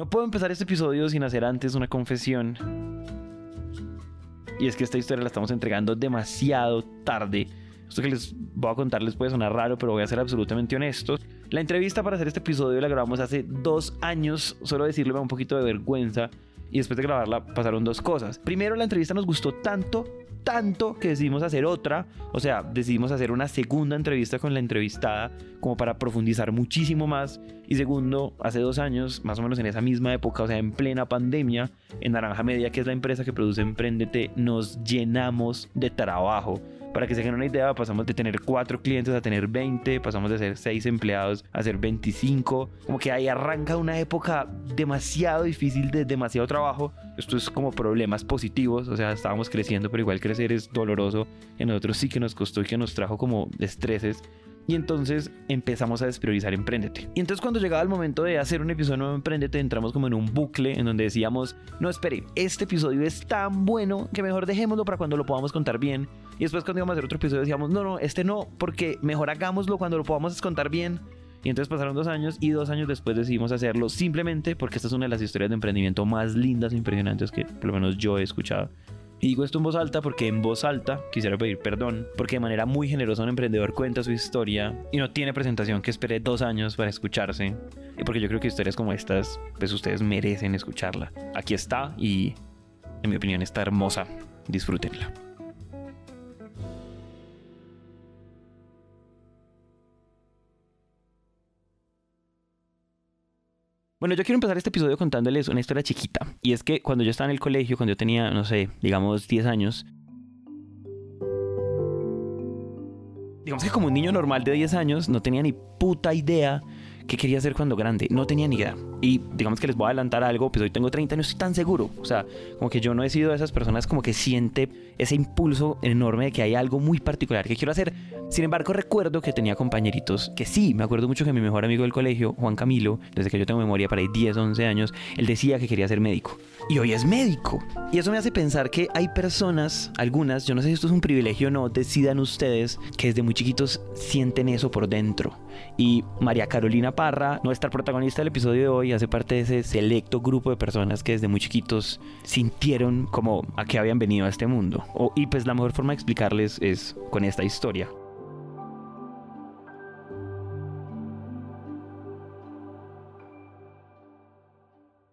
No puedo empezar este episodio sin hacer antes una confesión. Y es que esta historia la estamos entregando demasiado tarde. Esto que les voy a contar les puede sonar raro, pero voy a ser absolutamente honesto. La entrevista para hacer este episodio la grabamos hace dos años. Solo decirle un poquito de vergüenza. Y después de grabarla pasaron dos cosas. Primero, la entrevista nos gustó tanto tanto que decidimos hacer otra, o sea, decidimos hacer una segunda entrevista con la entrevistada como para profundizar muchísimo más. Y segundo, hace dos años, más o menos en esa misma época, o sea, en plena pandemia, en Naranja Media, que es la empresa que produce Emprendete, nos llenamos de trabajo. Para que se hagan una idea, pasamos de tener cuatro clientes a tener 20, pasamos de ser seis empleados a ser 25. Como que ahí arranca una época demasiado difícil de demasiado trabajo. Esto es como problemas positivos, o sea, estábamos creciendo, pero igual crecer es doloroso. A nosotros sí que nos costó y que nos trajo como estreses. Y entonces empezamos a despriorizar Emprendete. Y entonces cuando llegaba el momento de hacer un episodio nuevo de Emprendete, entramos como en un bucle en donde decíamos, no espere, este episodio es tan bueno que mejor dejémoslo para cuando lo podamos contar bien. Y después cuando íbamos a hacer otro episodio decíamos, no, no, este no, porque mejor hagámoslo cuando lo podamos contar bien. Y entonces pasaron dos años y dos años después decidimos hacerlo simplemente porque esta es una de las historias de emprendimiento más lindas e impresionantes que por lo menos yo he escuchado. Y digo esto en voz alta porque en voz alta quisiera pedir perdón, porque de manera muy generosa un emprendedor cuenta su historia y no tiene presentación que espere dos años para escucharse. Y porque yo creo que historias como estas, pues ustedes merecen escucharla. Aquí está y en mi opinión está hermosa. Disfrútenla. Bueno, yo quiero empezar este episodio contándoles una historia chiquita. Y es que cuando yo estaba en el colegio, cuando yo tenía, no sé, digamos 10 años, digamos que como un niño normal de 10 años, no tenía ni puta idea qué quería hacer cuando grande. No tenía ni idea. Y digamos que les voy a adelantar algo, pues hoy tengo 30 y no estoy tan seguro. O sea, como que yo no he sido de esas personas como que siente ese impulso enorme de que hay algo muy particular que quiero hacer. Sin embargo, recuerdo que tenía compañeritos que sí, me acuerdo mucho que mi mejor amigo del colegio, Juan Camilo, desde que yo tengo memoria para ahí 10, 11 años, él decía que quería ser médico. Y hoy es médico. Y eso me hace pensar que hay personas, algunas, yo no sé si esto es un privilegio o no, decidan ustedes que desde muy chiquitos sienten eso por dentro. Y María Carolina Parra, nuestra protagonista del episodio de hoy, hace parte de ese selecto grupo de personas que desde muy chiquitos sintieron como a qué habían venido a este mundo. O, y pues la mejor forma de explicarles es con esta historia.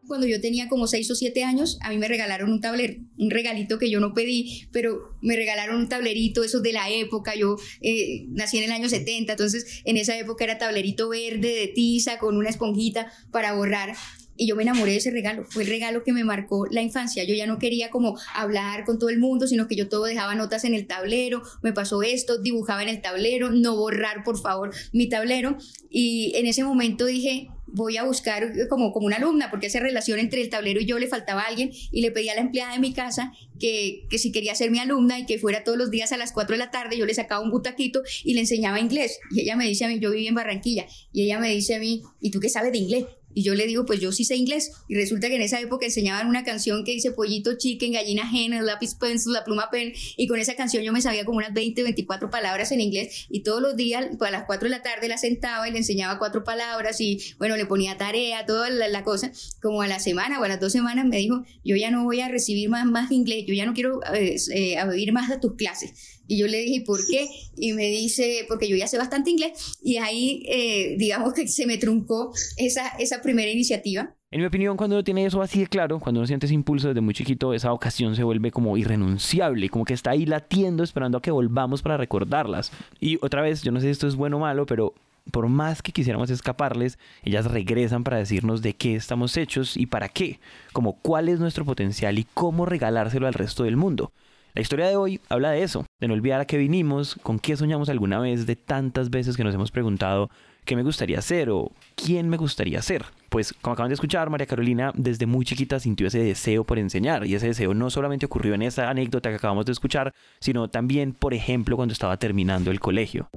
Cuando yo tenía como 6 o 7 años, a mí me regalaron un tablero, un regalito que yo no pedí, pero me regalaron un tablerito, esos de la época, yo eh, nací en el año 70, entonces en esa época era tablerito verde de tiza con una esponjita para borrar. Y yo me enamoré de ese regalo, fue el regalo que me marcó la infancia. Yo ya no quería como hablar con todo el mundo, sino que yo todo dejaba notas en el tablero, me pasó esto, dibujaba en el tablero, no borrar por favor mi tablero. Y en ese momento dije, voy a buscar como, como una alumna, porque esa relación entre el tablero y yo le faltaba a alguien y le pedí a la empleada de mi casa que, que si quería ser mi alumna y que fuera todos los días a las 4 de la tarde, yo le sacaba un butaquito y le enseñaba inglés. Y ella me dice a mí, yo viví en Barranquilla, y ella me dice a mí, ¿y tú qué sabes de inglés? Y yo le digo, pues yo sí sé inglés. Y resulta que en esa época enseñaban una canción que dice pollito chicken, gallina el lápiz pencil, la pluma pen. Y con esa canción yo me sabía como unas 20, 24 palabras en inglés. Y todos los días, a las 4 de la tarde la sentaba y le enseñaba cuatro palabras. Y bueno, le ponía tarea, toda la, cosa. Como a la semana o a las dos semanas me dijo, yo ya no voy a recibir más, más inglés. Yo ya no quiero eh, eh, a vivir más de tus clases y yo le dije, ¿por qué? Y me dice, porque yo ya sé bastante inglés. Y ahí, eh, digamos que se me truncó esa, esa primera iniciativa. En mi opinión, cuando uno tiene eso así de claro, cuando uno siente ese impulso desde muy chiquito, esa ocasión se vuelve como irrenunciable, como que está ahí latiendo esperando a que volvamos para recordarlas. Y otra vez, yo no sé si esto es bueno o malo, pero por más que quisiéramos escaparles, ellas regresan para decirnos de qué estamos hechos y para qué, como cuál es nuestro potencial y cómo regalárselo al resto del mundo. La historia de hoy habla de eso, de no olvidar a qué vinimos, con qué soñamos alguna vez, de tantas veces que nos hemos preguntado qué me gustaría ser o quién me gustaría ser. Pues como acaban de escuchar, María Carolina desde muy chiquita sintió ese deseo por enseñar y ese deseo no solamente ocurrió en esa anécdota que acabamos de escuchar, sino también, por ejemplo, cuando estaba terminando el colegio.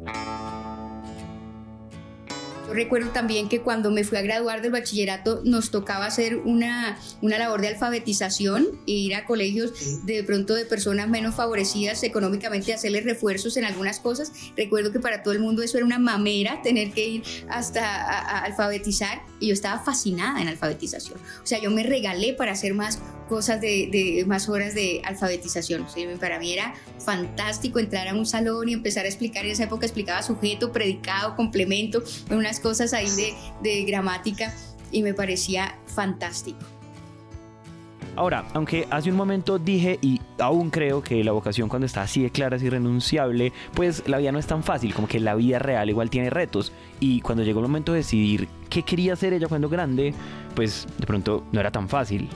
Recuerdo también que cuando me fui a graduar del bachillerato nos tocaba hacer una, una labor de alfabetización e ir a colegios de pronto de personas menos favorecidas económicamente, hacerles refuerzos en algunas cosas. Recuerdo que para todo el mundo eso era una mamera, tener que ir hasta alfabetizar y yo estaba fascinada en alfabetización. O sea, yo me regalé para hacer más cosas de, más horas de alfabetización. para mí era fantástico entrar a un salón y empezar a explicar. En esa época explicaba sujeto, predicado, complemento, unas cosas ahí de, de gramática y me parecía fantástico. Ahora, aunque hace un momento dije y aún creo que la vocación cuando está así de clara es irrenunciable, pues la vida no es tan fácil, como que la vida real igual tiene retos. Y cuando llegó el momento de decidir qué quería hacer ella cuando grande, pues de pronto no era tan fácil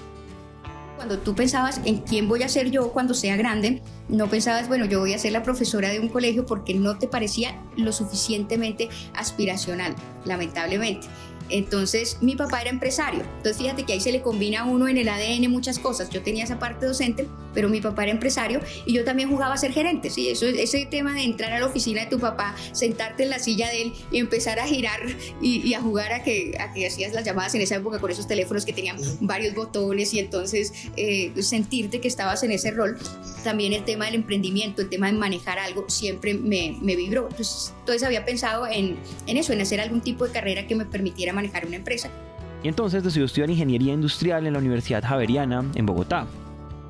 cuando tú pensabas en quién voy a ser yo cuando sea grande, no pensabas, bueno, yo voy a ser la profesora de un colegio porque no te parecía lo suficientemente aspiracional, lamentablemente. Entonces, mi papá era empresario. Entonces, fíjate que ahí se le combina a uno en el ADN muchas cosas. Yo tenía esa parte docente, pero mi papá era empresario y yo también jugaba a ser gerente. Sí, eso, ese tema de entrar a la oficina de tu papá, sentarte en la silla de él y empezar a girar y, a jugar a que, a que hacías las llamadas en esa época con esos teléfonos que tenían varios botones y entonces eh, sentirte que estabas en ese rol. También el tema del emprendimiento, el tema de manejar algo, siempre me, me vibró. Entonces, entonces había pensado en, en eso, en hacer algún tipo de carrera que me permitiera manejar una empresa. Y entonces decidió estudiar ingeniería industrial en la Universidad Javeriana en Bogotá.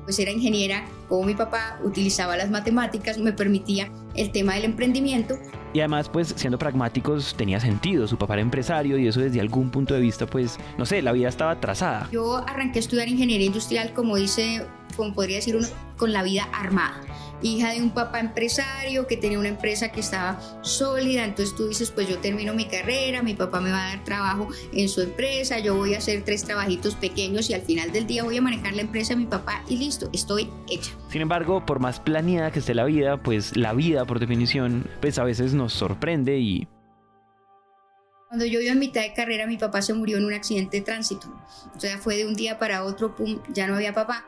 Pues era ingeniera, como mi papá utilizaba las matemáticas, me permitía el tema del emprendimiento. Y además, pues siendo pragmáticos, tenía sentido. Su papá era empresario y eso desde algún punto de vista, pues, no sé, la vida estaba trazada. Yo arranqué a estudiar ingeniería industrial, como dice, como podría decir uno, con la vida armada hija de un papá empresario que tenía una empresa que estaba sólida, entonces tú dices, pues yo termino mi carrera, mi papá me va a dar trabajo en su empresa, yo voy a hacer tres trabajitos pequeños y al final del día voy a manejar la empresa de mi papá y listo, estoy hecha. Sin embargo, por más planeada que esté la vida, pues la vida por definición, pues a veces nos sorprende y cuando yo iba en mitad de carrera, mi papá se murió en un accidente de tránsito. O sea, fue de un día para otro, pum, ya no había papá.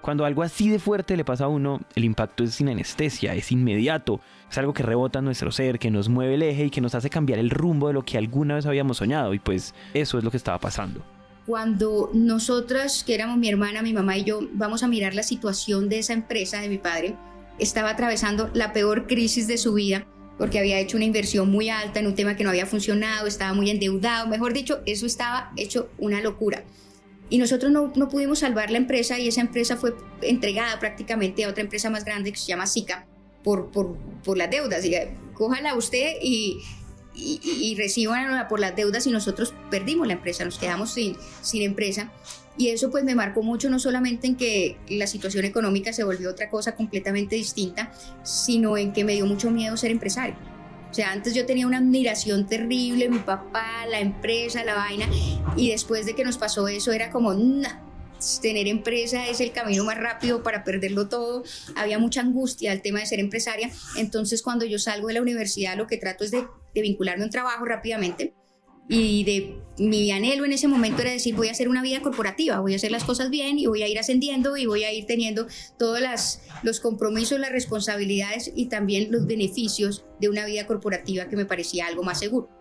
Cuando algo así de fuerte le pasa a uno, el impacto es sin anestesia, es inmediato, es algo que rebota en nuestro ser, que nos mueve el eje y que nos hace cambiar el rumbo de lo que alguna vez habíamos soñado y pues eso es lo que estaba pasando. Cuando nosotras, que éramos mi hermana, mi mamá y yo, vamos a mirar la situación de esa empresa de mi padre, estaba atravesando la peor crisis de su vida porque había hecho una inversión muy alta en un tema que no había funcionado, estaba muy endeudado, mejor dicho, eso estaba hecho una locura. Y nosotros no, no, pudimos salvar la empresa y esa empresa fue entregada prácticamente a otra empresa más grande que se llama SICA por, por, por las deudas. Y, cójala usted y, y, y recibanla por las deudas y nosotros perdimos la empresa, nos quedamos sin, sin empresa. Y eso pues me marcó mucho no solamente en que la situación económica se volvió otra cosa completamente distinta, sino en que me dio mucho miedo ser empresario o sea, antes yo tenía una admiración terrible, mi papá, la empresa, la vaina, y después de que nos pasó eso era como, tener empresa es el camino más rápido para perderlo todo. Había mucha angustia al tema de ser empresaria. Entonces, cuando yo salgo de la universidad, lo que trato es de, de vincularme a un trabajo rápidamente y de mi anhelo en ese momento era decir voy a hacer una vida corporativa, voy a hacer las cosas bien y voy a ir ascendiendo y voy a ir teniendo todos las, los compromisos, las responsabilidades y también los beneficios de una vida corporativa que me parecía algo más seguro.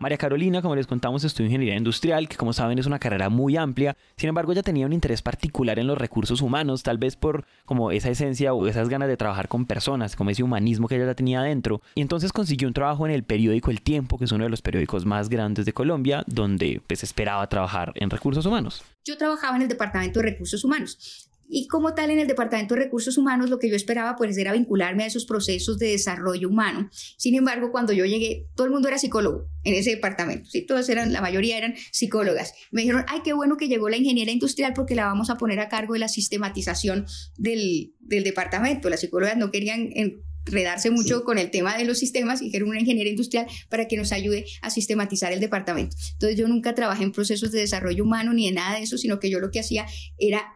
María Carolina, como les contamos, estudió ingeniería industrial, que como saben es una carrera muy amplia. Sin embargo, ella tenía un interés particular en los recursos humanos, tal vez por como esa esencia o esas ganas de trabajar con personas, como ese humanismo que ella ya tenía dentro. Y entonces consiguió un trabajo en el periódico El Tiempo, que es uno de los periódicos más grandes de Colombia, donde pues esperaba trabajar en recursos humanos. Yo trabajaba en el departamento de recursos humanos. Y como tal, en el Departamento de Recursos Humanos, lo que yo esperaba pues era vincularme a esos procesos de desarrollo humano. Sin embargo, cuando yo llegué, todo el mundo era psicólogo en ese departamento, ¿sí? Todos eran, la mayoría eran psicólogas. Me dijeron, ay, qué bueno que llegó la ingeniera industrial porque la vamos a poner a cargo de la sistematización del, del departamento. Las psicólogas no querían enredarse mucho con el tema de los sistemas y quieren una ingeniera industrial para que nos ayude a sistematizar el departamento. Entonces yo nunca trabajé en procesos de desarrollo humano ni en nada de eso, sino que yo lo que hacía era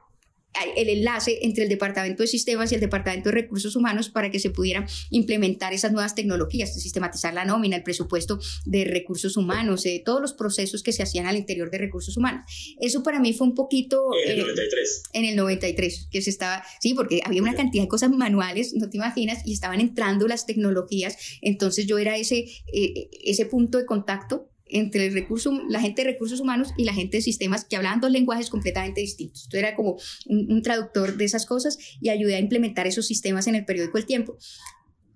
el enlace entre el Departamento de Sistemas y el Departamento de Recursos Humanos para que se pudieran implementar esas nuevas tecnologías, sistematizar la nómina, el presupuesto de recursos humanos, eh, todos los procesos que se hacían al interior de recursos humanos. Eso para mí fue un poquito... En el 93. Eh, en el 93, que se estaba, sí, porque había una cantidad de cosas manuales, no te imaginas, y estaban entrando las tecnologías, entonces yo era ese, eh, ese punto de contacto entre el recurso, la gente de recursos humanos y la gente de sistemas que hablaban dos lenguajes completamente distintos. Yo era como un, traductor de esas cosas y ayudé a implementar esos sistemas en el periódico El Tiempo.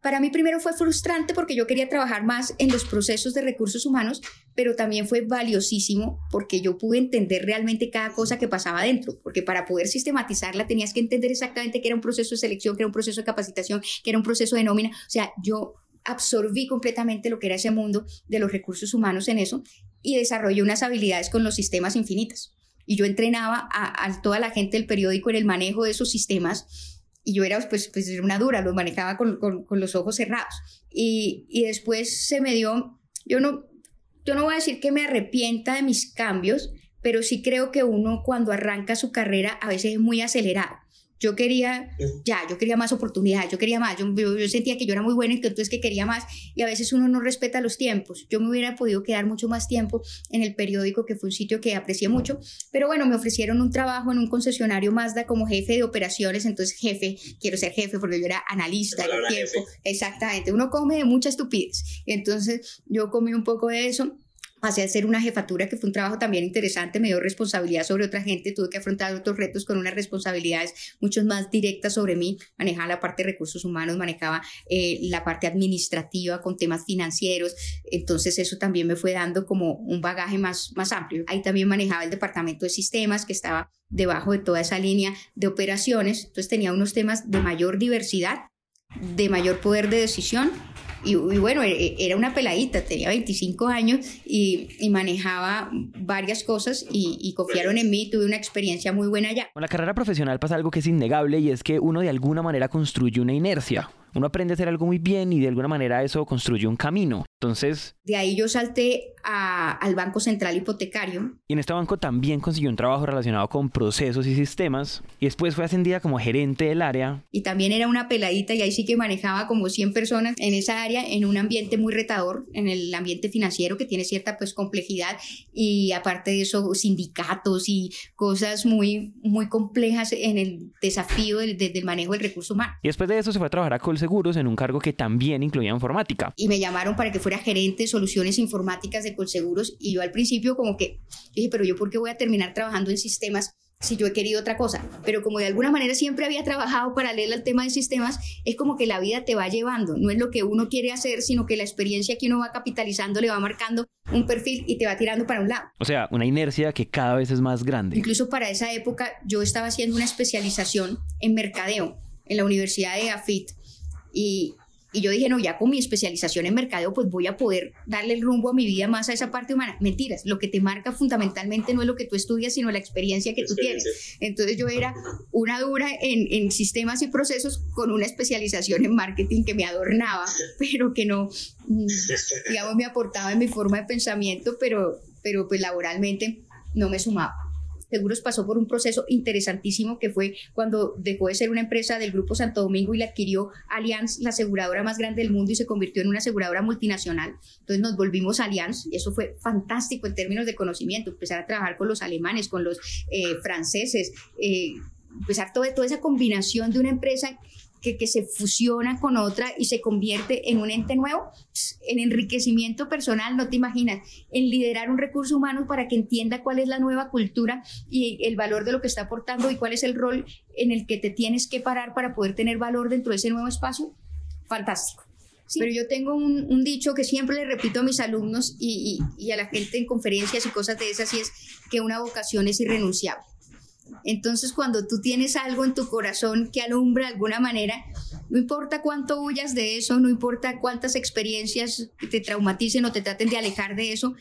Para mí primero fue frustrante porque yo quería trabajar más en los procesos de recursos humanos, pero también fue valiosísimo porque yo pude entender realmente cada cosa que pasaba dentro, porque para poder sistematizarla tenías que entender exactamente qué era un proceso de selección, qué era un proceso de capacitación, qué era un proceso de nómina. O sea, yo absorbí completamente lo que era ese mundo de los recursos humanos en eso y desarrollé unas habilidades con los sistemas infinitas. Y yo entrenaba a, toda la gente del periódico en el manejo de esos sistemas y yo era pues, pues una dura, los manejaba con, con, los ojos cerrados. Y, y, después se me dio, yo no, yo no voy a decir que me arrepienta de mis cambios, pero sí creo que uno cuando arranca su carrera a veces es muy acelerado yo quería, ya, yo quería más oportunidades, yo quería más, yo, yo, sentía que yo era muy buena y que entonces que quería más y a veces uno no respeta los tiempos. Yo me hubiera podido quedar mucho más tiempo en el periódico, que fue un sitio que aprecié mucho, pero bueno, me ofrecieron un trabajo en un concesionario Mazda como jefe de operaciones, entonces jefe, quiero ser jefe porque yo era analista tiempo. Exactamente, uno come de mucha estupidez. Entonces yo comí un poco de eso pasé a ser una jefatura que fue un trabajo también interesante, me dio responsabilidad sobre otra gente, tuve que afrontar otros retos con unas responsabilidades mucho más directas sobre mí, manejaba la parte de recursos humanos, manejaba eh, la parte administrativa con temas financieros, entonces eso también me fue dando como un bagaje más, más amplio. Ahí también manejaba el departamento de sistemas que estaba debajo de toda esa línea de operaciones, entonces tenía unos temas de mayor diversidad, de mayor poder de decisión y, bueno, e, e, era una peladita, tenía 25 años y, manejaba varias cosas y, confiaron en mí, tuve una experiencia muy buena allá. Con la carrera profesional pasa algo que es innegable y es que uno de alguna manera construye una inercia. Uno aprende a hacer algo muy bien y de alguna manera eso construye un camino. Entonces... De ahí yo salté al Banco Central Hipotecario. Y en este banco también consiguió un trabajo relacionado con procesos y sistemas. Y después fue ascendida como gerente del área. Y también era una peladita y ahí sí que manejaba como 100 personas en esa área, en un ambiente muy retador, en el ambiente financiero que tiene cierta pues complejidad. Y aparte de eso, sindicatos y cosas muy, muy complejas en el desafío del, del manejo del recurso humano. Y después de eso se fue a trabajar a Colseguros Seguros en un cargo que también incluía informática. Y me llamaron para que fuera gerente de soluciones informáticas de Colseguros y yo al principio como que dije, pero yo por qué voy a terminar trabajando en sistemas si yo he querido otra cosa, pero como de alguna manera siempre había trabajado paralelo al tema de sistemas, es como que la vida te va llevando, no es lo que uno quiere hacer, sino que la experiencia que uno va capitalizando le va marcando un perfil y te va tirando para un lado. O sea, una inercia que cada vez es más grande. Incluso para esa época yo estaba haciendo una especialización en mercadeo en la Universidad de AFIT y, y yo dije, no, ya con mi especialización en mercadeo, pues voy a poder darle el rumbo a mi vida más a esa parte humana. Mentiras, lo que te marca fundamentalmente no es lo que tú estudias, sino la experiencia que tú tienes. Entonces yo era una dura en, en, sistemas y procesos con una especialización en marketing que me adornaba, pero que no, mm, digamos, me aportaba en mi forma de pensamiento, pero, pero pues laboralmente no me sumaba. Seguros pasó por un proceso interesantísimo que fue cuando dejó de ser una empresa del Grupo Santo Domingo y la adquirió Allianz, la aseguradora más grande del mundo, y se convirtió en una aseguradora multinacional. Entonces nos volvimos Allianz y eso fue fantástico en términos de conocimiento, empezar a trabajar con los alemanes, con los eh, franceses, eh, empezar toda, toda esa combinación de una empresa que, se fusiona con otra y se convierte en un ente nuevo, en enriquecimiento personal, no te imaginas, en liderar un recurso humano para que entienda cuál es la nueva cultura y el valor de lo que está aportando y cuál es el rol en el que te tienes que parar para poder tener valor dentro de ese nuevo espacio, fantástico. Pero yo tengo un, dicho que siempre le repito a mis alumnos y, y a la gente en conferencias y cosas de esas, y es que una vocación es irrenunciable. Entonces, cuando tú tienes algo en tu corazón que alumbra de alguna manera, no importa cuánto huyas de eso, no importa cuántas experiencias te traumaticen o te traten de alejar de eso,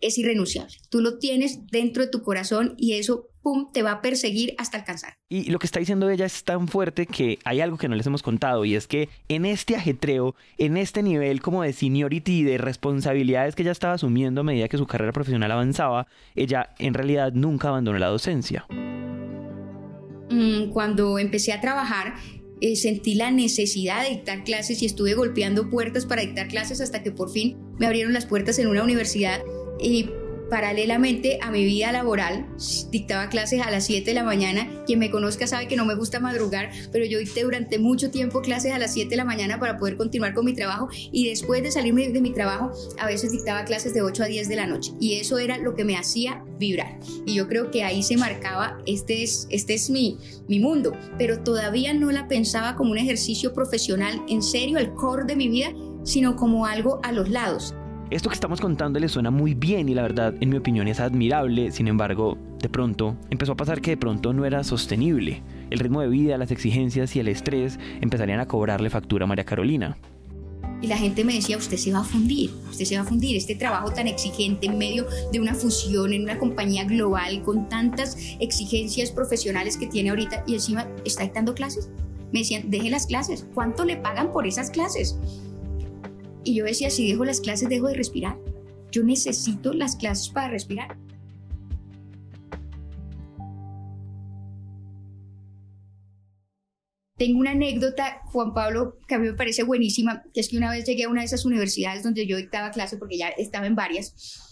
es irrenunciable. Tú lo tienes dentro de tu corazón y eso, pum, te va a perseguir hasta alcanzar. Y lo que está diciendo ella es tan fuerte que hay algo que no les hemos contado y es que en este ajetreo, en este nivel como de seniority y de responsabilidades que ella estaba asumiendo a medida que su carrera profesional avanzaba, ella en realidad nunca abandonó la docencia. mm, cuando empecé a trabajar, eh, sentí la necesidad de dictar clases y estuve golpeando puertas para dictar clases hasta que por fin me abrieron las puertas en una universidad y paralelamente a mi vida laboral, dictaba clases a las 7 de la mañana. Quien me conozca sabe que no me gusta madrugar, pero yo dicté durante mucho tiempo clases a las 7 de la mañana para poder continuar con mi trabajo y después de salirme de mi trabajo, a veces dictaba clases de 8 a 10 de la noche y eso era lo que me hacía vibrar. Y yo creo que ahí se marcaba, este es, este es mi, mi mundo, pero todavía no la pensaba como un ejercicio profesional en serio, el core de mi vida, sino como algo a los lados. Esto que estamos contando le suena muy bien y la verdad, en mi opinión, es admirable. Sin embargo, de pronto empezó a pasar que de pronto no era sostenible. El ritmo de vida, las exigencias y el estrés empezarían a cobrarle factura a María Carolina. Y la gente me decía, usted se va a fundir, usted se va a fundir. Este trabajo tan exigente en medio de una fusión en una compañía global con tantas exigencias profesionales que tiene ahorita y encima está dictando clases. Me decían, deje las clases. ¿Cuánto le pagan por esas clases? Y yo decía, si dejo las clases, dejo de respirar. Yo necesito las clases para respirar. Tengo una anécdota, Juan Pablo, que a mí me parece buenísima, que es que una vez llegué a una de esas universidades donde yo dictaba clase, porque ya estaba en varias,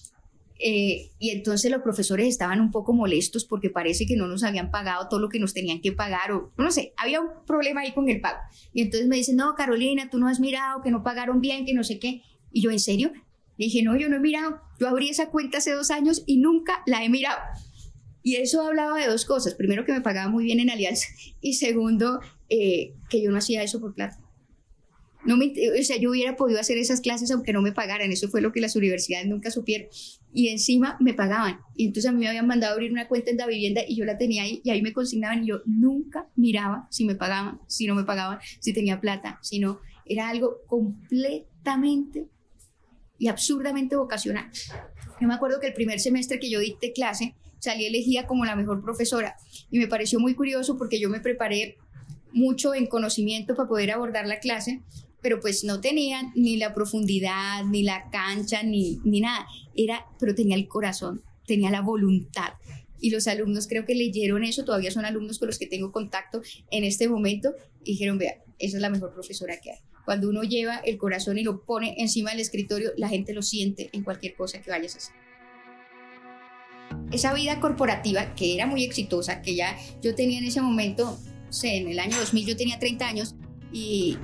eh, y entonces los profesores estaban un poco molestos porque parece que no nos habían pagado todo lo que nos tenían que pagar o no sé, había un problema ahí con el pago. Y entonces me dicen, no, Carolina, tú no has mirado, que no pagaron bien, que no sé qué. Y yo, ¿en serio? Le dije, no, yo no he mirado. Yo abrí esa cuenta hace dos años y nunca la he mirado. Y eso hablaba de dos cosas. Primero, que me pagaba muy bien en Alianza. Y segundo, eh, que yo no hacía eso por plata. No me, o sea, yo hubiera podido hacer esas clases aunque no me pagaran. Eso fue lo que las universidades nunca supieron. Y encima me pagaban. Y entonces a mí me habían mandado abrir una cuenta en la vivienda y yo la tenía ahí y ahí me consignaban y yo nunca miraba si me pagaban, si no me pagaban, si tenía plata, si no. Era algo completamente y absurdamente vocacional. Yo me acuerdo que el primer semestre que yo dicté clase salí elegida como la mejor profesora y me pareció muy curioso porque yo me preparé mucho en conocimiento para poder abordar la clase pero pues no tenían ni la profundidad, ni la cancha, ni, ni nada. Era, pero tenía el corazón, tenía la voluntad. Y los alumnos creo que leyeron eso, todavía son alumnos con los que tengo contacto en este momento, y dijeron, vea, esa es la mejor profesora que hay. Cuando uno lleva el corazón y lo pone encima del escritorio, la gente lo siente en cualquier cosa que vayas a hacer. Esa vida corporativa que era muy exitosa, que ya yo tenía en ese momento, sé, en el año 2000 yo tenía 30 años y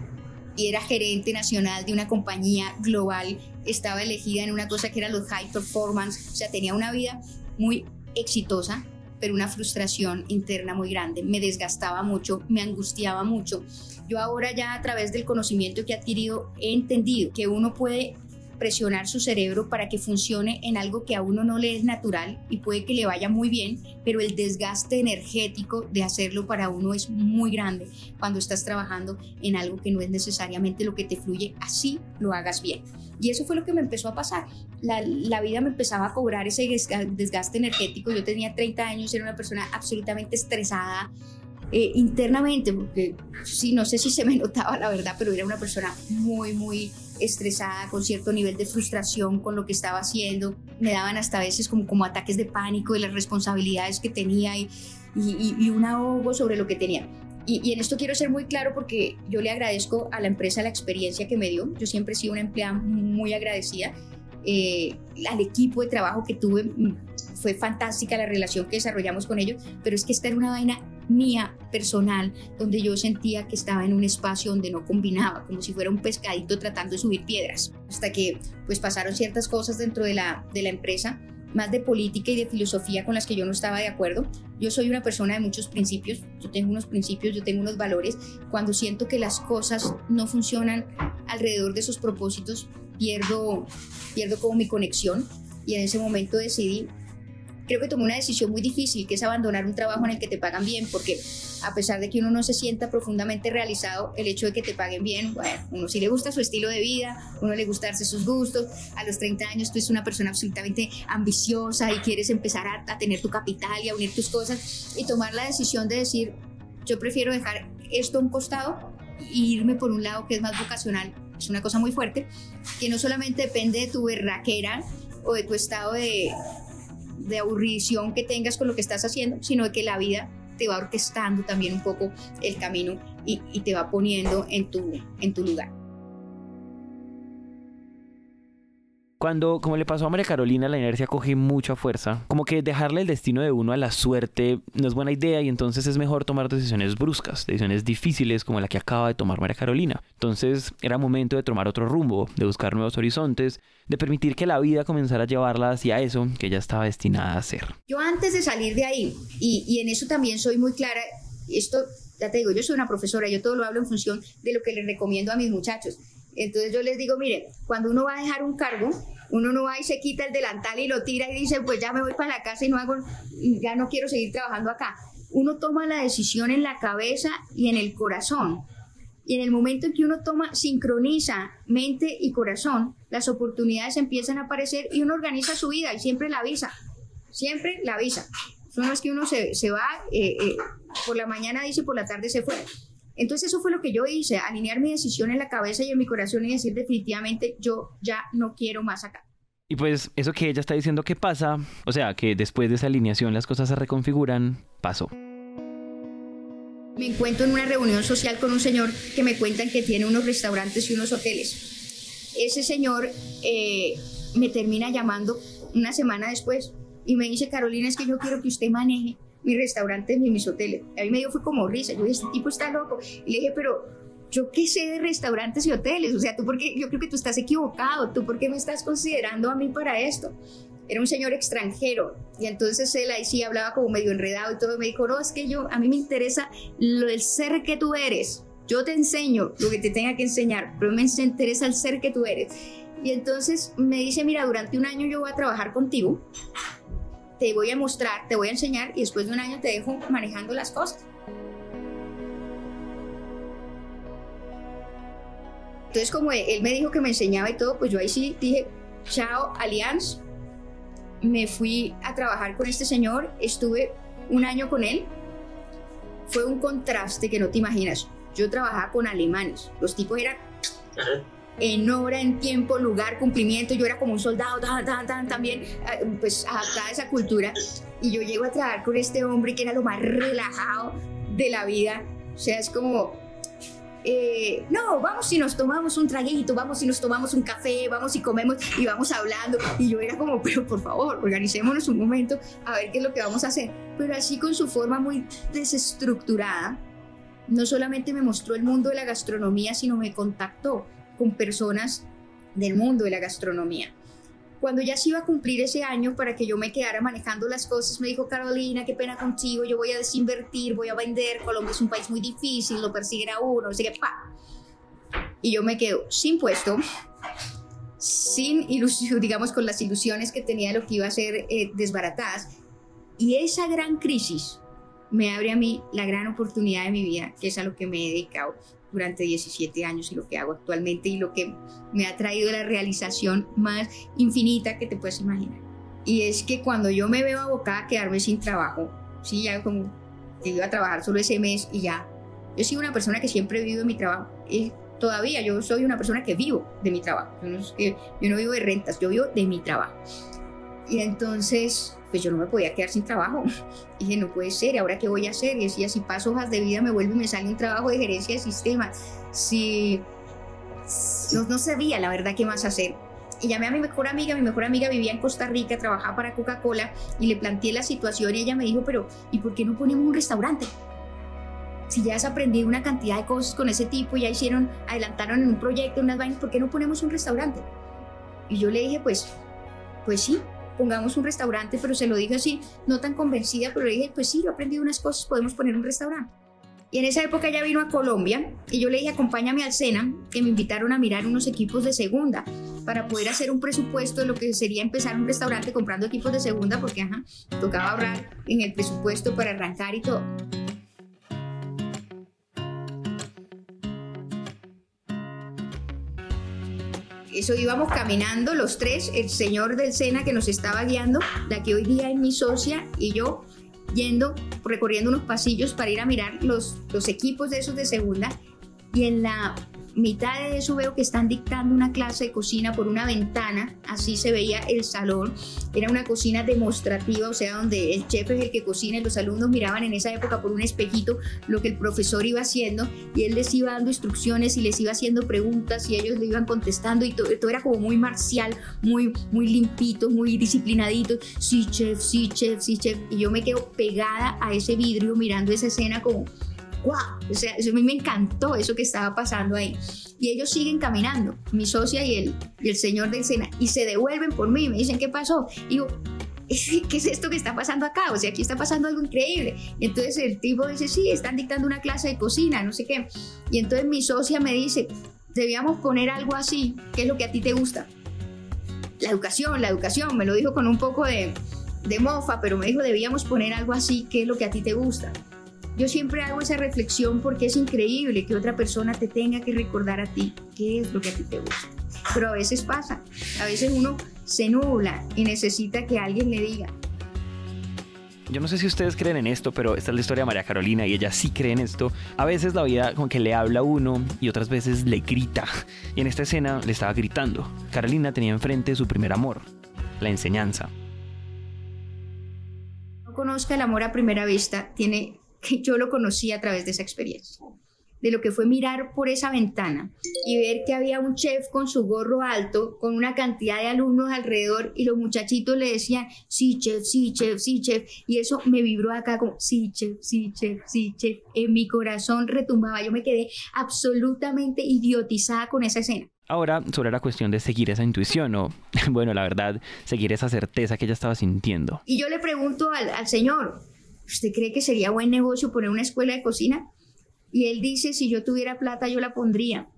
y era gerente nacional de una compañía global, estaba elegida en una cosa que era los high performance, o sea, tenía una vida muy exitosa, pero una frustración interna muy grande. Me desgastaba mucho, me angustiaba mucho. Yo ahora ya a través del conocimiento que he adquirido he entendido que uno puede presionar su cerebro para que funcione en algo que a uno no le es natural y puede que le vaya muy bien, pero el desgaste energético de hacerlo para uno es muy grande cuando estás trabajando en algo que no es necesariamente lo que te fluye, así lo hagas bien. Y eso fue lo que me empezó a pasar. La, la, vida me empezaba a cobrar ese desgaste energético. Yo tenía 30 años, era una persona absolutamente estresada, eh, internamente, porque sí, no sé si se me notaba la verdad, pero era una persona muy, muy estresada, con cierto nivel de frustración con lo que estaba haciendo. Me daban hasta veces como, como ataques de pánico de las responsabilidades que tenía y, y, un ahogo sobre lo que tenía. Y, en esto quiero ser muy claro porque yo le agradezco a la empresa la experiencia que me dio. Yo siempre he sido una empleada muy agradecida. Eh, al equipo de trabajo que tuve, mm, fue fantástica la relación que desarrollamos con ellos, pero es que esta era una vaina mía personal, donde yo sentía que estaba en un espacio donde no combinaba, como si fuera un pescadito tratando de subir piedras, hasta que pues pasaron ciertas cosas dentro de la, de la empresa, más de política y de filosofía con las que yo no estaba de acuerdo. Yo soy una persona de muchos principios, yo tengo unos principios, yo tengo unos valores. Cuando siento que las cosas no funcionan alrededor de esos propósitos, pierdo, pierdo como mi conexión y en ese momento decidí creo que tomé una decisión muy difícil, que es abandonar un trabajo en el que te pagan bien, porque a pesar de que uno no se sienta profundamente realizado, el hecho de que te paguen bien, bueno, uno sí le gusta su estilo de vida, uno le gusta darse sus gustos, a los 30 años tú eres una persona absolutamente ambiciosa y quieres empezar a, tener tu capital y a unir tus cosas y tomar la decisión de decir, yo prefiero dejar esto a un costado e irme por un lado que es más vocacional, es una cosa muy fuerte, que no solamente depende de tu berraquera o de tu estado de, de aburrición que tengas con lo que estás haciendo, sino de que la vida te va orquestando también un poco el camino y, y te va poniendo en tu, en tu lugar. Cuando, como le pasó a María Carolina, la inercia coge mucha fuerza. Como que dejarle el destino de uno a la suerte no es buena idea y entonces es mejor tomar decisiones bruscas, decisiones difíciles como la que acaba de tomar María Carolina. Entonces era momento de tomar otro rumbo, de buscar nuevos horizontes, de permitir que la vida comenzara a llevarla hacia eso que ella estaba destinada a hacer. Yo antes de salir de ahí, y, en eso también soy muy clara, esto, ya te digo, yo soy una profesora, yo todo lo hablo en función de lo que les recomiendo a mis muchachos entonces yo les digo, mire, cuando uno va a dejar un cargo, uno no va y se quita el delantal y lo tira y dice, pues ya me voy para la casa y no hago, ya no quiero seguir trabajando acá. Uno toma la decisión en la cabeza y en el corazón. Y en el momento en que uno toma, sincroniza mente y corazón, las oportunidades empiezan a aparecer y uno organiza su vida y siempre la avisa. Siempre la avisa. No es que uno se, se va, eh, eh, por la mañana dice, por la tarde se fue. Entonces eso fue lo que yo hice, alinear mi decisión en la cabeza y en mi corazón y decir definitivamente yo ya no quiero más acá. Y pues eso que ella está diciendo que pasa, o sea, que después de esa alineación las cosas se reconfiguran, pasó. Me encuentro en una reunión social con un señor que me cuentan que tiene unos restaurantes y unos hoteles. Ese señor eh, me termina llamando una semana después y me dice, Carolina, es que yo quiero que usted maneje mis restaurantes ni mis hoteles. A mí me dio fue como risa. Yo dije, este tipo está loco. Y le dije, pero yo qué sé de restaurantes y hoteles. O sea, tú porque yo creo que tú estás equivocado. ¿Tú por qué me estás considerando a mí para esto? Era un señor extranjero y entonces él ahí sí hablaba como medio enredado y todo. Me dijo, no, es que yo, a mí me interesa lo del ser que tú eres. Yo te enseño lo que te tenga que enseñar, pero me interesa el ser que tú eres. Y entonces me dice, mira, durante un año yo voy a trabajar contigo te voy a mostrar, te voy a enseñar y después de un año te dejo manejando las cosas. Entonces, como él me dijo que me enseñaba y todo, pues yo ahí sí dije, chao, Allianz. Me fui a trabajar con este señor, estuve un año con él. Fue un contraste que no te imaginas. Yo trabajaba con alemanes, los tipos eran en hora, en tiempo, lugar, cumplimiento. Yo era como un soldado, tan, tan, tan, también, eh, pues adaptada a esa cultura. Y yo llego a trabajar con este hombre que era lo más relajado de la vida. O sea, es como, eh, no, vamos y nos tomamos un traguito, vamos y nos tomamos un café, vamos y comemos y vamos hablando. Y yo era como, pero por favor, organicémonos un momento a ver qué es lo que vamos a hacer. Pero así con su forma muy desestructurada, no solamente me mostró el mundo de la gastronomía, sino me contactó con personas del mundo de la gastronomía. Cuando ya se iba a cumplir ese año para que yo me quedara manejando las cosas, me dijo Carolina, qué pena contigo, yo voy a desinvertir, voy a vender, Colombia es un país muy difícil, lo persiguen a uno, así que pa. Y yo me quedo sin puesto, sin ilusión, digamos, con las ilusiones que tenía de lo que iba a ser eh, desbaratadas. Y esa gran crisis me abre a mí la gran oportunidad de mi vida, que es a lo que me he dedicado durante 17 años y lo que hago actualmente y lo que me ha traído la realización más infinita que te puedes imaginar. Y es que cuando yo me veo abocada a quedarme sin trabajo, sí, ya como que iba a trabajar solo ese mes y ya, yo soy una persona que siempre he vivido en mi trabajo. Y todavía yo soy una persona que vivo de mi trabajo. Yo no, yo no vivo de rentas, yo vivo de mi trabajo. Y entonces pues yo no me podía quedar sin trabajo. Y dije, no puede ser, ¿ahora qué voy a hacer? Y decía, si paso hojas de vida, me vuelvo y me sale un trabajo de gerencia de sistemas. Si no, no sabía la verdad qué más hacer. Y llamé a mi mejor amiga, mi mejor amiga vivía en Costa Rica, trabajaba para Coca-Cola y le planteé la situación y ella me dijo, pero ¿y por qué no ponemos un restaurante? Si ya has aprendido una cantidad de cosas con ese tipo, ya hicieron, adelantaron en un proyecto, unas vainas, ¿por qué no ponemos un restaurante? Y yo le dije, pues, pues sí, pongamos un restaurante, pero se lo dije así, no tan convencida, pero le dije, pues sí, yo he aprendido unas cosas, podemos poner un restaurante. Y en esa época ella vino a Colombia y yo le dije, acompáñame al Sena, que me invitaron a mirar unos equipos de segunda para poder hacer un presupuesto de lo que sería empezar un restaurante comprando equipos de segunda, porque ajá, tocaba ahorrar en el presupuesto para arrancar y todo. Eso íbamos caminando los tres, el señor del Sena que nos estaba guiando, la que hoy día es mi socia y yo yendo, recorriendo unos pasillos para ir a mirar los, los equipos de esos de segunda. Y en la mitad de eso veo que están dictando una clase de cocina por una ventana, así se veía el salón, era una cocina demostrativa, o sea, donde el chef es el que cocina y los alumnos miraban en esa época por un espejito lo que el profesor iba haciendo y él les iba dando instrucciones y les iba haciendo preguntas y ellos le iban contestando y todo, era como muy marcial, muy, muy limpito, muy disciplinadito, sí chef, sí chef, sí chef, y yo me quedo pegada a ese vidrio mirando esa escena como ¡Wow! O sea, a mí me encantó eso que estaba pasando ahí. Y ellos siguen caminando, mi socia y el, y el señor de escena, y se devuelven por mí, me dicen, ¿qué pasó? Y digo, ¿qué es esto que está pasando acá? O sea, aquí está pasando algo increíble. Y entonces el tipo dice, sí, están dictando una clase de cocina, no sé qué. Y entonces mi socia me dice, debíamos poner algo así, ¿qué es lo que a ti te gusta? La educación, la educación, me lo dijo con un poco de, de mofa, pero me dijo, debíamos poner algo así, ¿qué es lo que a ti te gusta? Yo siempre hago esa reflexión porque es increíble que otra persona te tenga que recordar a ti qué es lo que a ti te gusta. Pero a veces pasa, a veces uno se nubla y necesita que alguien le diga. Yo no sé si ustedes creen en esto, pero esta es la historia de María Carolina y ella sí cree en esto. A veces la vida como que le habla a uno y otras veces le grita. Y en esta escena le estaba gritando. Carolina tenía enfrente su primer amor, la enseñanza. No conozca el amor a primera vista, tiene que yo lo conocí a través de esa experiencia, de lo que fue mirar por esa ventana y ver que había un chef con su gorro alto, con una cantidad de alumnos alrededor y los muchachitos le decían, sí, chef, sí, chef, sí, chef. Y eso me vibró acá como, sí, chef, sí, chef, sí, chef. En mi corazón retumbaba, yo me quedé absolutamente idiotizada con esa escena. Ahora, sobre la cuestión de seguir esa intuición o, bueno, la verdad, seguir esa certeza que ella estaba sintiendo. Y yo le pregunto al, al señor, ¿usted cree que sería buen negocio poner una escuela de cocina? Y él dice, si yo tuviera plata, yo la pondría.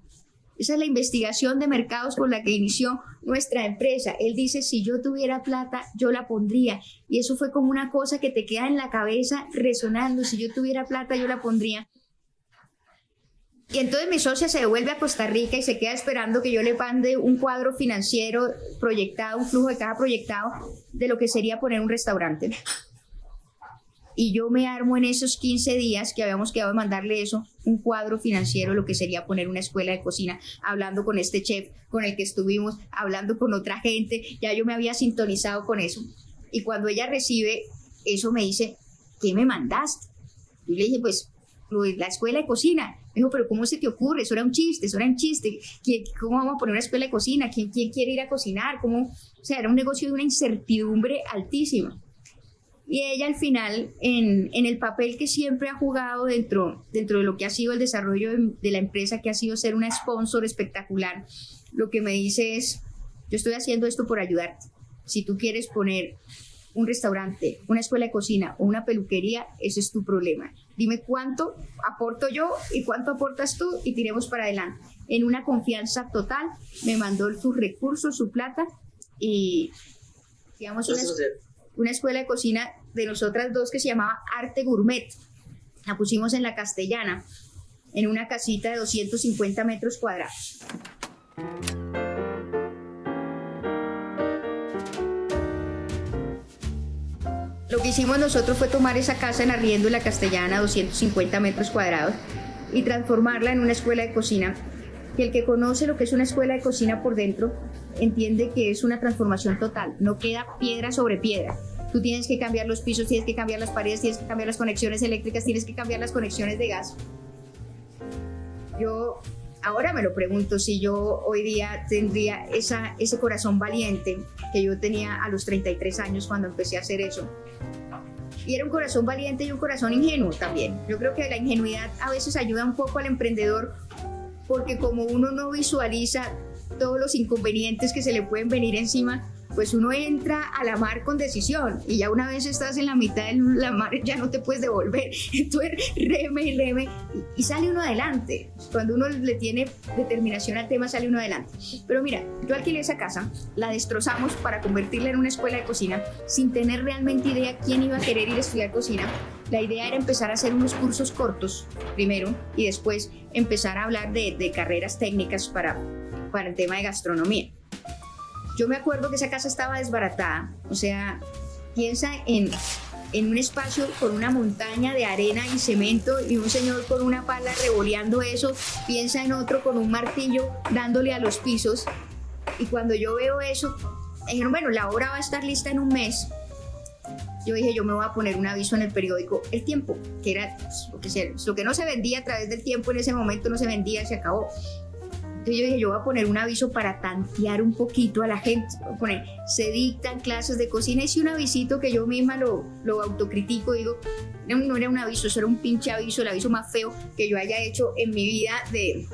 Esa es la investigación de mercados con la que inició nuestra empresa. Él dice, si yo tuviera plata, yo la pondría. Y eso fue como una cosa que te queda en la cabeza resonando. Si yo tuviera plata, yo la pondría. Y entonces mi socia se devuelve a Costa Rica y se queda esperando que yo le mande un cuadro financiero proyectado, un flujo de caja proyectado de lo que sería poner un restaurante y yo me armo en esos 15 días que habíamos quedado de mandarle eso, un cuadro financiero, lo que sería poner una escuela de cocina, hablando con este chef con el que estuvimos, hablando con otra gente, ya yo me había sintonizado con eso. Y cuando ella recibe eso me dice, ¿qué me mandaste? Y le dije, pues la escuela de cocina. Me dijo, pero ¿cómo se te ocurre? Eso era un chiste, eso era un chiste. ¿Cómo vamos a poner una escuela de cocina? ¿Quién, quién quiere ir a cocinar? ¿Cómo? O sea, era un negocio de una incertidumbre altísima. Y ella al final, en, en, el papel que siempre ha jugado dentro, dentro de lo que ha sido el desarrollo de, de la empresa, que ha sido ser una sponsor espectacular, lo que me dice es, yo estoy haciendo esto por ayudarte. Si tú quieres poner un restaurante, una escuela de cocina o una peluquería, ese es tu problema. Dime cuánto aporto yo y cuánto aportas tú y tiremos para adelante. En una confianza total, me mandó sus recursos, su plata y digamos una, una escuela de cocina de nosotras dos que se llamaba Arte Gourmet. La pusimos en la castellana, en una casita de 250 metros cuadrados. Lo que hicimos nosotros fue tomar esa casa en arriendo en la castellana, 250 metros cuadrados, y transformarla en una escuela de cocina. Y el que conoce lo que es una escuela de cocina por dentro, entiende que es una transformación total, no queda piedra sobre piedra. Tú tienes que cambiar los pisos, tienes que cambiar las paredes, tienes que cambiar las conexiones eléctricas, tienes que cambiar las conexiones de gas. Yo ahora me lo pregunto si yo hoy día tendría esa, ese corazón valiente que yo tenía a los 33 años cuando empecé a hacer eso. Y era un corazón valiente y un corazón ingenuo también. Yo creo que la ingenuidad a veces ayuda un poco al emprendedor porque como uno no visualiza todos los inconvenientes que se le pueden venir encima, pues uno entra a la mar con decisión y ya una vez estás en la mitad de la mar ya no te puedes devolver. Entonces reme y reme y, sale uno adelante. Cuando uno le tiene determinación al tema sale uno adelante. Pero mira, yo alquilé esa casa, la destrozamos para convertirla en una escuela de cocina sin tener realmente idea quién iba a querer ir a estudiar cocina. La idea era empezar a hacer unos cursos cortos primero y después empezar a hablar de, de carreras técnicas para, para el tema de gastronomía. Yo me acuerdo que esa casa estaba desbaratada, o sea, piensa en en un espacio con una montaña de arena y cemento y un señor con una pala revoleando eso, piensa en otro con un martillo dándole a los pisos. Y cuando yo veo eso, dijeron, bueno, la obra va a estar lista en un mes. Yo dije, yo me voy a poner un aviso en el periódico El Tiempo, que era pues, lo que, lo que no se vendía a través del tiempo en ese momento, no se vendía, se acabó. Entonces yo dije, yo voy a poner un aviso para tantear un poquito a la gente. Voy a poner, se dictan clases de cocina. Hice un avisito que yo misma lo, lo autocritico. Digo, no, era un aviso, eso era un pinche aviso, el aviso más feo que yo haya hecho en mi vida de,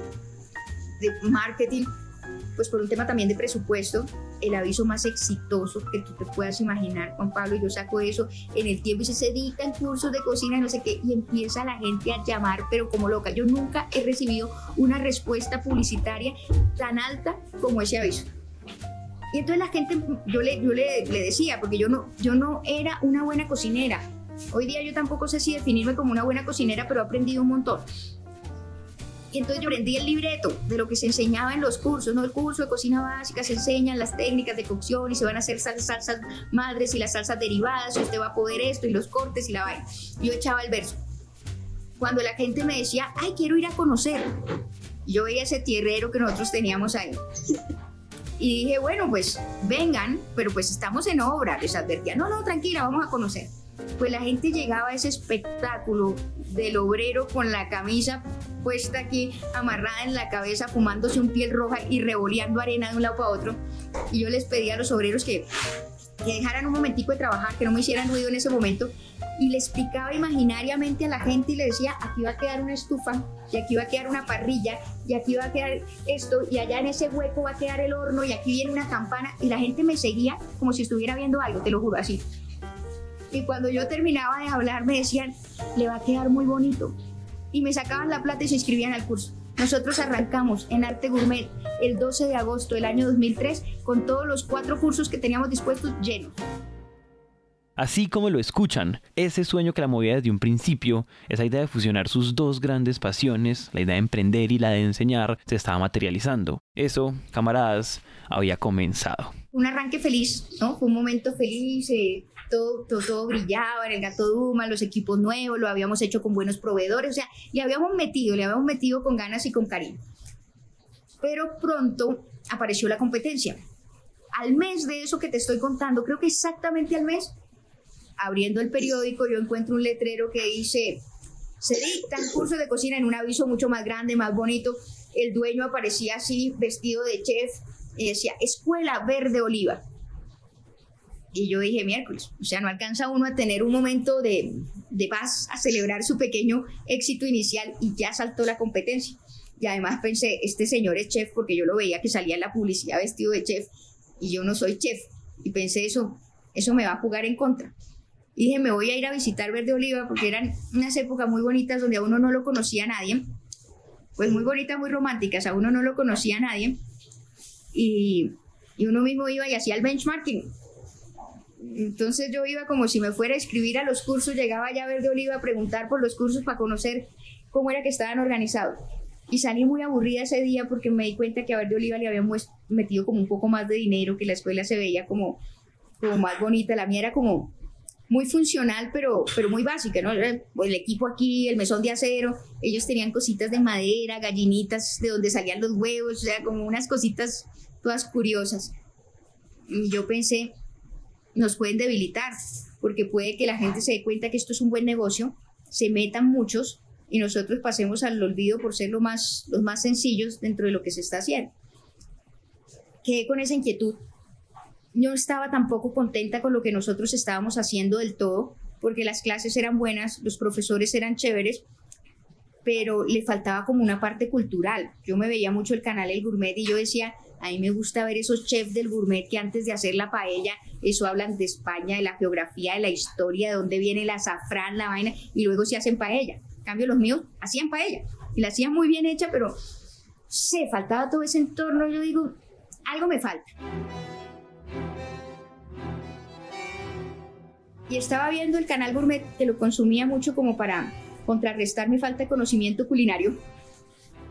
de marketing pues por un tema también de presupuesto, el aviso más exitoso que tú te puedas imaginar, Juan Pablo, yo saco eso en el tiempo y se dictan cursos de cocina y no sé qué, y empieza la gente a llamar, pero como loca. Yo nunca he recibido una respuesta publicitaria tan alta como ese aviso. Y entonces la gente, yo le, yo le, le decía, porque yo no, yo no era una buena cocinera. Hoy día yo tampoco sé si definirme como una buena cocinera, pero he aprendido un montón. Y entonces yo aprendí el libreto de lo que se enseñaba en los cursos, ¿no? El curso de cocina básica se enseñan las técnicas de cocción y se van a hacer salsas, madres y las salsas derivadas, y usted va a poder esto y los cortes y la vaina. Yo echaba el verso. Cuando la gente me decía, ay, quiero ir a conocer, yo veía ese tierrero que nosotros teníamos ahí. Y dije, bueno, pues vengan, pero pues estamos en obra, les advertía, no, no, tranquila, vamos a conocer pues la gente llegaba a ese espectáculo del obrero con la camisa puesta aquí, amarrada en la cabeza, fumándose un piel roja y revoleando arena de un lado para otro. Y yo les pedía a los obreros que, que dejaran un momentico de trabajar, que no me hicieran ruido en ese momento. Y le explicaba imaginariamente a la gente y le decía, aquí va a quedar una estufa, y aquí va a quedar una parrilla, y aquí va a quedar esto, y allá en ese hueco va a quedar el horno, y aquí viene una campana. Y la gente me seguía como si estuviera viendo algo, te lo juro, así. Y cuando yo terminaba de hablar me decían, le va a quedar muy bonito. Y me sacaban la plata y se inscribían al curso. Nosotros arrancamos en Arte Gourmet el 12 de agosto del año 2003 con todos los cuatro cursos que teníamos dispuestos llenos. Así como lo escuchan, ese sueño que la movía desde un principio, esa idea de fusionar sus dos grandes pasiones, la idea de emprender y la de enseñar, se estaba materializando. Eso, camaradas, había comenzado. Un arranque feliz, ¿no? Fue un momento feliz, eh, todo, todo, brillaba en el gato Duma, los equipos nuevos, lo habíamos hecho con buenos proveedores, o sea, le habíamos metido, le habíamos metido con ganas y con cariño. Pero pronto apareció la competencia. Al mes de eso que te estoy contando, creo que exactamente al mes, abriendo el periódico, yo encuentro un letrero que dice, se dictan cursos de cocina en un aviso mucho más grande, más bonito. El dueño aparecía así, vestido de chef, y decía, Escuela Verde Oliva. Y yo dije, miércoles, o sea, no alcanza uno a tener un momento de, de paz, a celebrar su pequeño éxito inicial y ya saltó la competencia. Y además pensé, este señor es chef porque yo lo veía que salía en la publicidad vestido de chef y yo no soy chef. Y pensé, eso, eso me va a jugar en contra. Y dije, me voy a ir a visitar Verde Oliva porque eran unas épocas muy bonitas donde a uno no lo conocía nadie. Pues muy bonitas, muy románticas, a uno no lo conocía nadie. Y, y uno mismo iba y hacía el benchmarking entonces yo iba como si me fuera a escribir a los cursos, llegaba ya a Verde Oliva a preguntar por los cursos para conocer cómo era que estaban organizados. Y salí muy aburrida ese día porque me di cuenta que a Verde Oliva le habíamos metido como un poco más de dinero, que la escuela se veía como, como más bonita. La mía era como muy funcional, pero, pero muy básica, ¿no? El equipo aquí, el mesón de acero, ellos tenían cositas de madera, gallinitas de donde salían los huevos, o sea, como unas cositas todas curiosas. Y yo pensé, nos pueden debilitar, porque puede que la gente se dé cuenta que esto es un buen negocio, se metan muchos y nosotros pasemos al olvido por ser lo más, los más sencillos dentro de lo que se está haciendo. Quedé con esa inquietud. No estaba tampoco contenta con lo que nosotros estábamos haciendo del todo, porque las clases eran buenas, los profesores eran chéveres, pero le faltaba como una parte cultural. Yo me veía mucho el canal El Gourmet y yo decía, a mí me gusta ver esos chefs del gourmet que antes de hacer la paella, eso hablan de España, de la geografía, de la historia, de dónde viene el azafrán, la vaina, y luego se hacen paella. En cambio, los míos hacían paella y la hacían muy bien hecha, pero se faltaba todo ese entorno. Yo digo, algo me falta. Y estaba viendo el canal Gourmet, que lo consumía mucho como para contrarrestar mi falta de conocimiento culinario.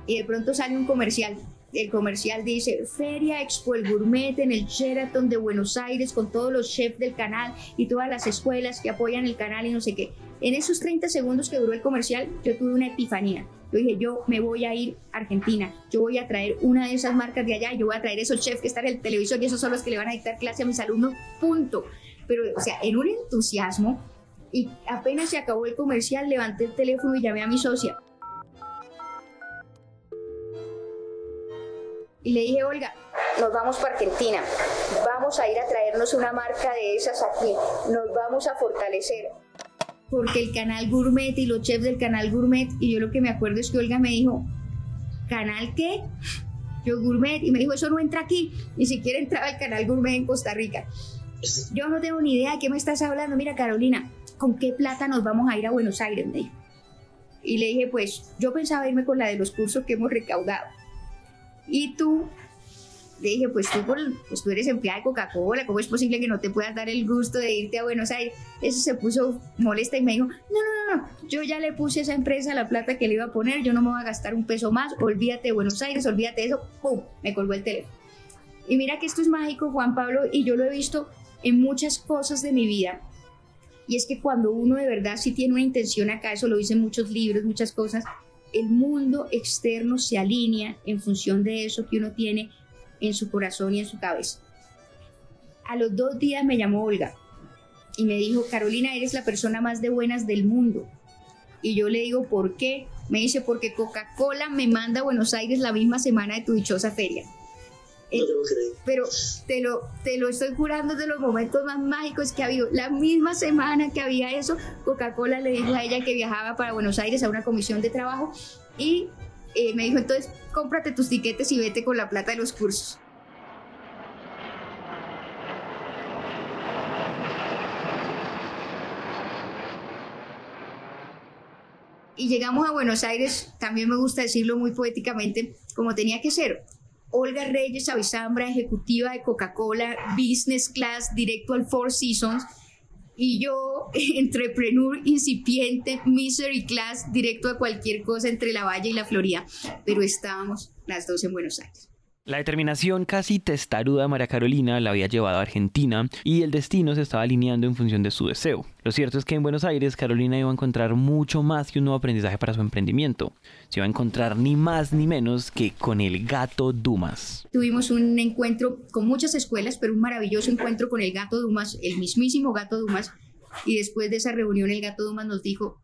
Y de pronto sale un comercial el comercial dice Feria Expo el Gourmet en el Sheraton de Buenos Aires con todos los chefs del canal y todas las escuelas que apoyan el canal y no sé qué. En esos 30 segundos que duró el comercial, yo tuve una epifanía. Yo dije, yo me voy a ir a Argentina, yo voy a traer una de esas marcas de allá, yo voy a traer esos chefs que están en el televisor y esos son los que le van a dictar clase a mis alumnos, punto. Pero, o sea, en un entusiasmo, y apenas se acabó el comercial, levanté el teléfono y llamé a mi socia. Y le dije, Olga, nos vamos para Argentina, vamos a ir a traernos una marca de esas aquí, nos vamos a fortalecer. Porque el canal Gourmet y los chefs del canal Gourmet, y yo lo que me acuerdo es que Olga me dijo, ¿canal qué? Yo Gourmet, y me dijo, eso no entra aquí, ni siquiera entraba el canal Gourmet en Costa Rica. Yo no tengo ni idea de qué me estás hablando. Mira, Carolina, ¿con qué plata nos vamos a ir a Buenos Aires? Me dijo. Y le dije, pues yo pensaba irme con la de los cursos que hemos recaudado. Y tú, le dije, pues tú, pues tú eres empleada de Coca-Cola, ¿cómo es posible que no te puedas dar el gusto de irte a Buenos Aires? Eso se puso molesta y me dijo, no, no, no, no, yo ya le puse a esa empresa la plata que le iba a poner, yo no me voy a gastar un peso más, olvídate de Buenos Aires, olvídate de eso, ¡pum! Me colgó el teléfono. Y mira que esto es mágico, Juan Pablo, y yo lo he visto en muchas cosas de mi vida. Y es que cuando uno de verdad sí tiene una intención acá, eso lo dicen muchos libros, muchas cosas, el mundo externo se alinea en función de eso que uno tiene en su corazón y en su cabeza. A los dos días me llamó Olga y me dijo, Carolina, eres la persona más de buenas del mundo. Y yo le digo, ¿por qué? Me dice, porque Coca-Cola me manda a Buenos Aires la misma semana de tu dichosa feria. Pero te lo, te lo estoy jurando de los momentos más mágicos que ha habido. La misma semana que había eso, Coca-Cola le dijo a ella que viajaba para Buenos Aires a una comisión de trabajo y eh, me dijo entonces, cómprate tus tiquetes y vete con la plata de los cursos. Y llegamos a Buenos Aires, también me gusta decirlo muy poéticamente, como tenía que ser. Olga Reyes Avisambra, ejecutiva de Coca-Cola, Business Class, directo al Four Seasons. Y yo, entrepreneur incipiente, Misery Class, directo a cualquier cosa entre la Valle y la Florida. Pero estábamos las dos en Buenos Aires. La determinación casi testaruda de María Carolina la había llevado a Argentina y el destino se estaba alineando en función de su deseo. Lo cierto es que en Buenos Aires Carolina iba a encontrar mucho más que un nuevo aprendizaje para su emprendimiento. Se iba a encontrar ni más ni menos que con el gato Dumas. Tuvimos un encuentro con muchas escuelas, pero un maravilloso encuentro con el gato Dumas, el mismísimo gato Dumas. Y después de esa reunión el gato Dumas nos dijo,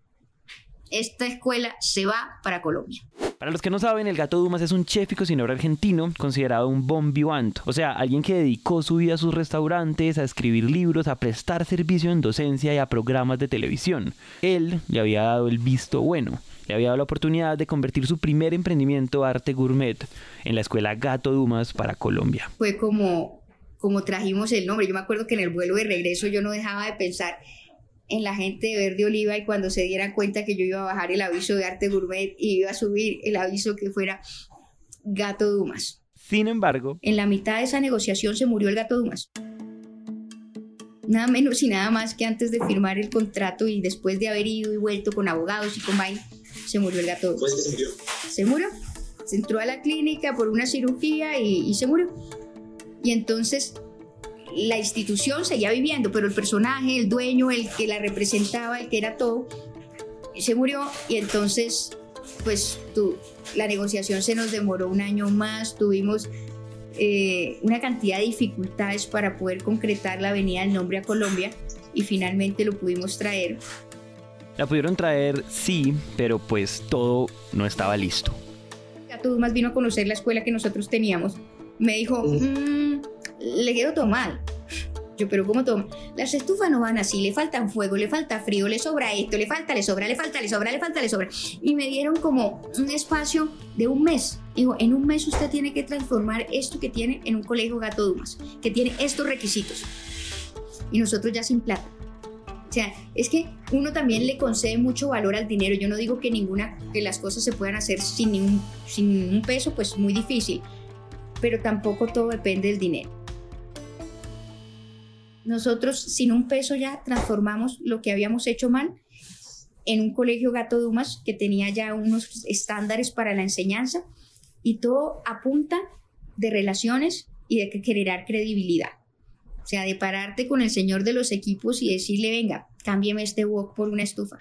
esta escuela se va para Colombia. Para los que no saben, el gato Dumas es un chef y cocinero argentino considerado un bon vivant, o sea, alguien que dedicó su vida a sus restaurantes, a escribir libros, a prestar servicio en docencia y a programas de televisión. Él le había dado el visto bueno, le había dado la oportunidad de convertir su primer emprendimiento arte gourmet en la escuela Gato Dumas para Colombia. Fue como, como trajimos el nombre. Yo me acuerdo que en el vuelo de regreso yo no dejaba de pensar en la gente de Verde Oliva y cuando se dieran cuenta que yo iba a bajar el aviso de arte gourmet y iba a subir el aviso que fuera Gato Dumas. Sin embargo, en la mitad de esa negociación se murió el Gato Dumas. Nada menos y nada más que antes de firmar el contrato y después de haber ido y vuelto con abogados y con vaina, se murió el Gato Dumas. se murió? Se murió. Se entró a la clínica por una cirugía y, y se murió. Y entonces la institución seguía viviendo, pero el personaje, el dueño, el que la representaba, el que era todo, se murió y entonces pues la negociación se nos demoró un año más, tuvimos eh, una cantidad de dificultades para poder concretar la venida del nombre a Colombia y finalmente lo pudimos traer. La pudieron traer, sí, pero pues todo no estaba listo. Gato más vino a conocer la escuela que nosotros teníamos. Me dijo, mmm, le quedó todo mal. Yo, pero ¿cómo todo? Las estufas no van así, le faltan fuego, le falta frío, le sobra esto, le falta, le sobra, le falta, le sobra, le falta, le sobra. Y me dieron como un espacio de un mes. Digo, en un mes usted tiene que transformar esto que tiene en un colegio Gato Dumas, que tiene estos requisitos. Y nosotros ya sin plata. O sea, es que uno también le concede mucho valor al dinero. Yo no digo que ninguna, que las cosas se puedan hacer sin ningún, sin ningún peso, pues muy difícil. Pero tampoco todo depende del dinero nosotros sin un peso ya transformamos lo que habíamos hecho mal en un colegio Gato Dumas que tenía ya unos estándares para la enseñanza Y todo apunta de relaciones y de generar credibilidad. O sea, de pararte con el señor de los equipos y decirle, venga, cámbieme este wok por una estufa.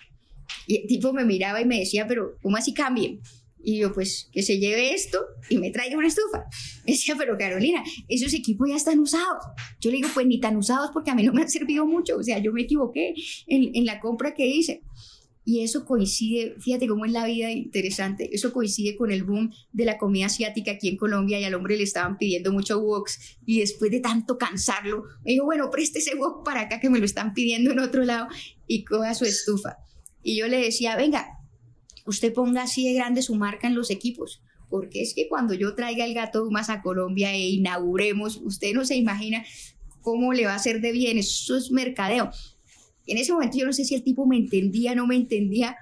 Y el tipo me miraba y me decía, pero ¿cómo así cambien? Y yo, pues, que se lleve esto y me traiga una estufa. Me decía, pero Carolina, esos equipos ya están usados. Yo le digo, pues ni tan usados porque a mí no me han servido mucho. O sea, yo me equivoqué en, en la compra que hice. Y eso coincide, fíjate cómo es la vida interesante, eso coincide con el boom de la comida asiática aquí en Colombia y al hombre le estaban pidiendo mucho woks y después de tanto cansarlo, me dijo, bueno, preste ese wok para acá que me lo están pidiendo en otro lado y coja su estufa. Y yo le decía, venga, usted ponga así de grande su marca en los equipos, porque es que cuando yo traiga el gato más a Colombia e inauguremos, usted no se imagina cómo le va a hacer de bien, eso es mercadeo. En ese momento yo no sé si el tipo me entendía, no me entendía,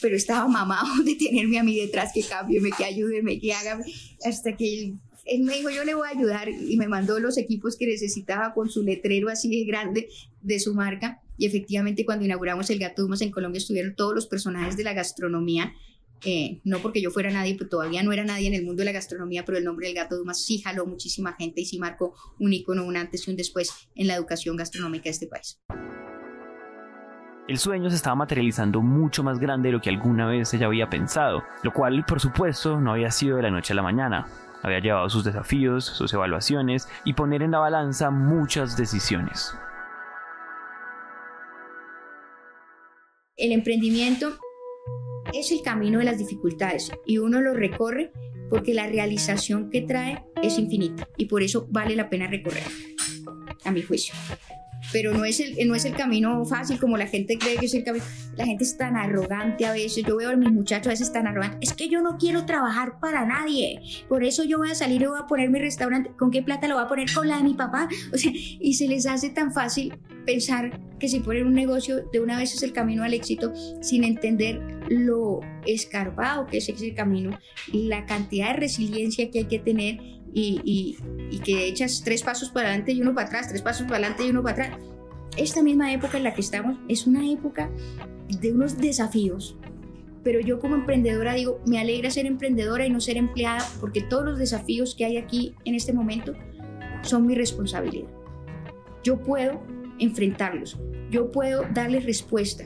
pero estaba mamado de tenerme a mí detrás, que cámbieme, que ayúdeme, que haga, hasta que él, me dijo, yo le voy a ayudar y me mandó los equipos que necesitaba con su letrero así de grande de su marca. Y efectivamente cuando inauguramos el Gato Dumas en Colombia estuvieron todos los personajes de la gastronomía, eh, no porque yo fuera nadie, pues todavía no era nadie en el mundo de la gastronomía, pero el nombre del Gato Dumas sí jaló muchísima gente y sí marcó un icono, un antes y un después en la educación gastronómica de este país. El sueño se estaba materializando mucho más grande de lo que alguna vez ella había pensado, lo cual por supuesto no había sido de la noche a la mañana. Había llevado sus desafíos, sus evaluaciones y poner en la balanza muchas decisiones. El emprendimiento es el camino de las dificultades y uno lo recorre porque la realización que trae es infinita y por eso vale la pena recorrer, a mi juicio pero no es, el, no es el camino fácil como la gente cree que es el camino. La gente es tan arrogante a veces. Yo veo a mis muchachos a veces tan arrogantes. Es que yo no quiero trabajar para nadie. Por eso yo voy a salir y voy a poner mi restaurante. ¿Con qué plata lo voy a poner? Con la de mi papá. O sea, y se les hace tan fácil pensar que si ponen un negocio de una vez es el camino al éxito sin entender lo escarbado que es ese camino, la cantidad de resiliencia que hay que tener y, que echas tres pasos para adelante y uno para atrás, tres pasos para adelante y uno para atrás. Esta misma época en la que estamos es una época de unos desafíos, pero yo como emprendedora digo, me alegra ser emprendedora y no ser empleada porque todos los desafíos que hay aquí en este momento son mi responsabilidad. Yo puedo enfrentarlos, yo puedo darles respuesta,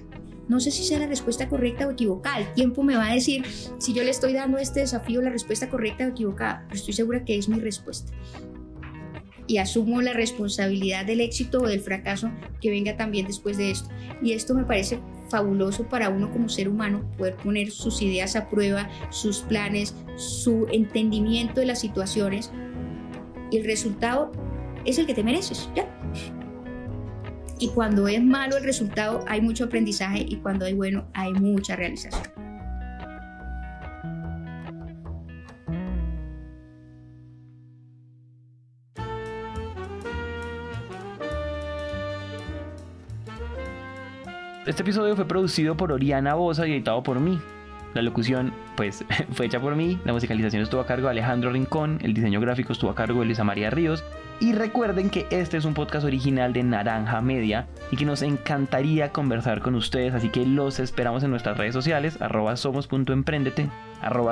no sé si sea la respuesta correcta o equivocada. El tiempo me va a decir si yo le estoy dando este desafío la respuesta correcta o equivocada, pero estoy segura que es mi respuesta. Y asumo la responsabilidad del éxito o del fracaso que venga también después de esto. Y esto me parece fabuloso para uno como ser humano, poder poner sus ideas a prueba, sus planes, su entendimiento de las situaciones. Y el resultado es el que te mereces, ¿ya? Y cuando es malo el resultado hay mucho aprendizaje y cuando hay bueno hay mucha realización. Este episodio fue producido por Oriana Bosa y editado por mí. La locución, pues, fue hecha por mí, la musicalización estuvo a cargo de Alejandro Rincón, el diseño gráfico estuvo a cargo de Luisa María Ríos y recuerden que este es un podcast original de Naranja Media y que nos encantaría conversar con ustedes, así que los esperamos en nuestras redes sociales, arroba somos.emprendete,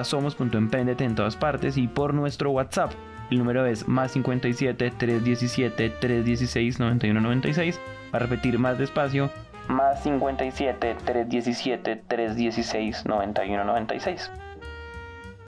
somos.emprendete en todas partes y por nuestro WhatsApp. El número es más 57 317 316 9196. Para repetir más despacio, más 57 317 316 9196.